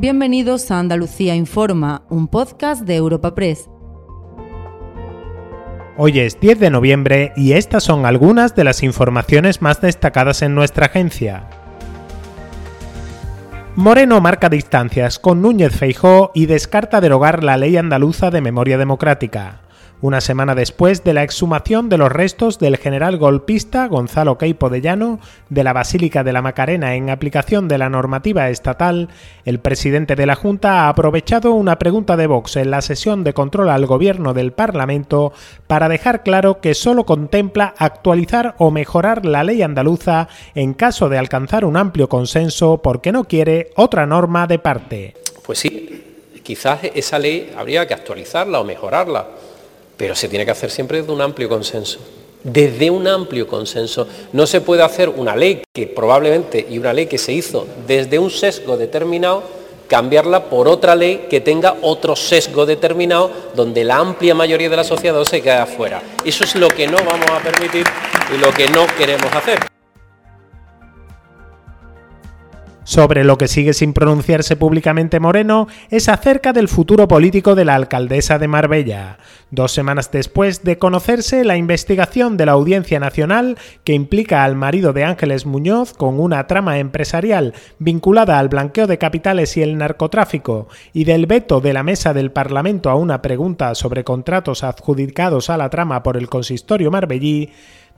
Bienvenidos a Andalucía Informa, un podcast de Europa Press. Hoy es 10 de noviembre y estas son algunas de las informaciones más destacadas en nuestra agencia. Moreno marca distancias con Núñez Feijó y descarta derogar la ley andaluza de memoria democrática una semana después de la exhumación de los restos del general golpista Gonzalo Queipo de Llano de la Basílica de la Macarena en aplicación de la normativa estatal, el presidente de la Junta ha aprovechado una pregunta de Vox en la sesión de control al gobierno del Parlamento para dejar claro que solo contempla actualizar o mejorar la ley andaluza en caso de alcanzar un amplio consenso porque no quiere otra norma de parte. Pues sí, quizás esa ley habría que actualizarla o mejorarla pero se tiene que hacer siempre desde un amplio consenso. Desde un amplio consenso. No se puede hacer una ley que probablemente, y una ley que se hizo desde un sesgo determinado, cambiarla por otra ley que tenga otro sesgo determinado donde la amplia mayoría de la sociedad se quede afuera. Eso es lo que no vamos a permitir y lo que no queremos hacer. Sobre lo que sigue sin pronunciarse públicamente Moreno es acerca del futuro político de la alcaldesa de Marbella. Dos semanas después de conocerse la investigación de la Audiencia Nacional que implica al marido de Ángeles Muñoz con una trama empresarial vinculada al blanqueo de capitales y el narcotráfico y del veto de la mesa del Parlamento a una pregunta sobre contratos adjudicados a la trama por el consistorio marbellí,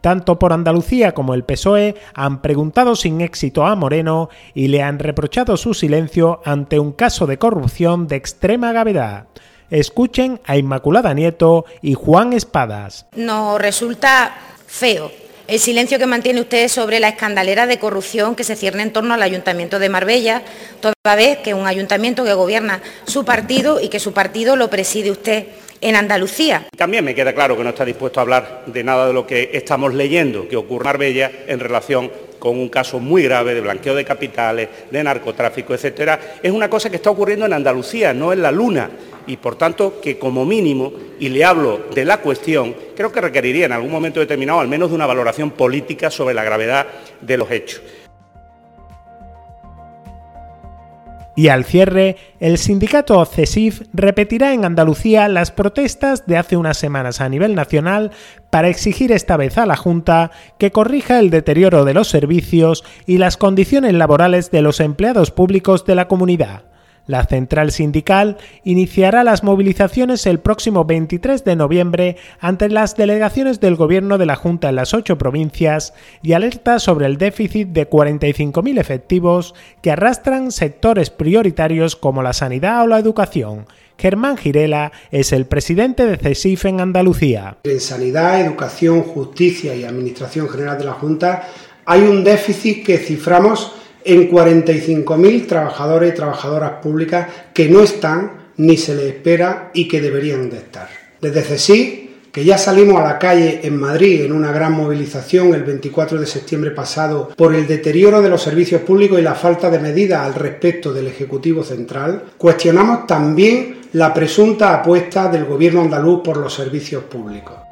tanto por Andalucía como el PSOE han preguntado sin éxito a Moreno y le han reprochado su silencio ante un caso de corrupción de extrema gravedad. Escuchen a Inmaculada Nieto y Juan Espadas. Nos resulta feo el silencio que mantiene usted sobre la escandalera de corrupción que se cierne en torno al Ayuntamiento de Marbella, toda vez que un ayuntamiento que gobierna su partido y que su partido lo preside usted en Andalucía. También me queda claro que no está dispuesto a hablar de nada de lo que estamos leyendo que ocurre en Marbella en relación con un caso muy grave de blanqueo de capitales, de narcotráfico, etcétera. Es una cosa que está ocurriendo en Andalucía, no en la Luna, y por tanto que como mínimo, y le hablo de la cuestión, creo que requeriría en algún momento determinado al menos de una valoración política sobre la gravedad de los hechos. Y al cierre, el sindicato CESIF repetirá en Andalucía las protestas de hace unas semanas a nivel nacional para exigir esta vez a la Junta que corrija el deterioro de los servicios y las condiciones laborales de los empleados públicos de la comunidad. La central sindical iniciará las movilizaciones el próximo 23 de noviembre ante las delegaciones del Gobierno de la Junta en las ocho provincias y alerta sobre el déficit de 45.000 efectivos que arrastran sectores prioritarios como la sanidad o la educación. Germán Girela es el presidente de CESIF en Andalucía. En sanidad, educación, justicia y administración general de la Junta hay un déficit que ciframos en 45.000 trabajadores y trabajadoras públicas que no están ni se les espera y que deberían de estar. Desde CESI, que ya salimos a la calle en Madrid en una gran movilización el 24 de septiembre pasado por el deterioro de los servicios públicos y la falta de medidas al respecto del Ejecutivo Central, cuestionamos también la presunta apuesta del Gobierno andaluz por los servicios públicos.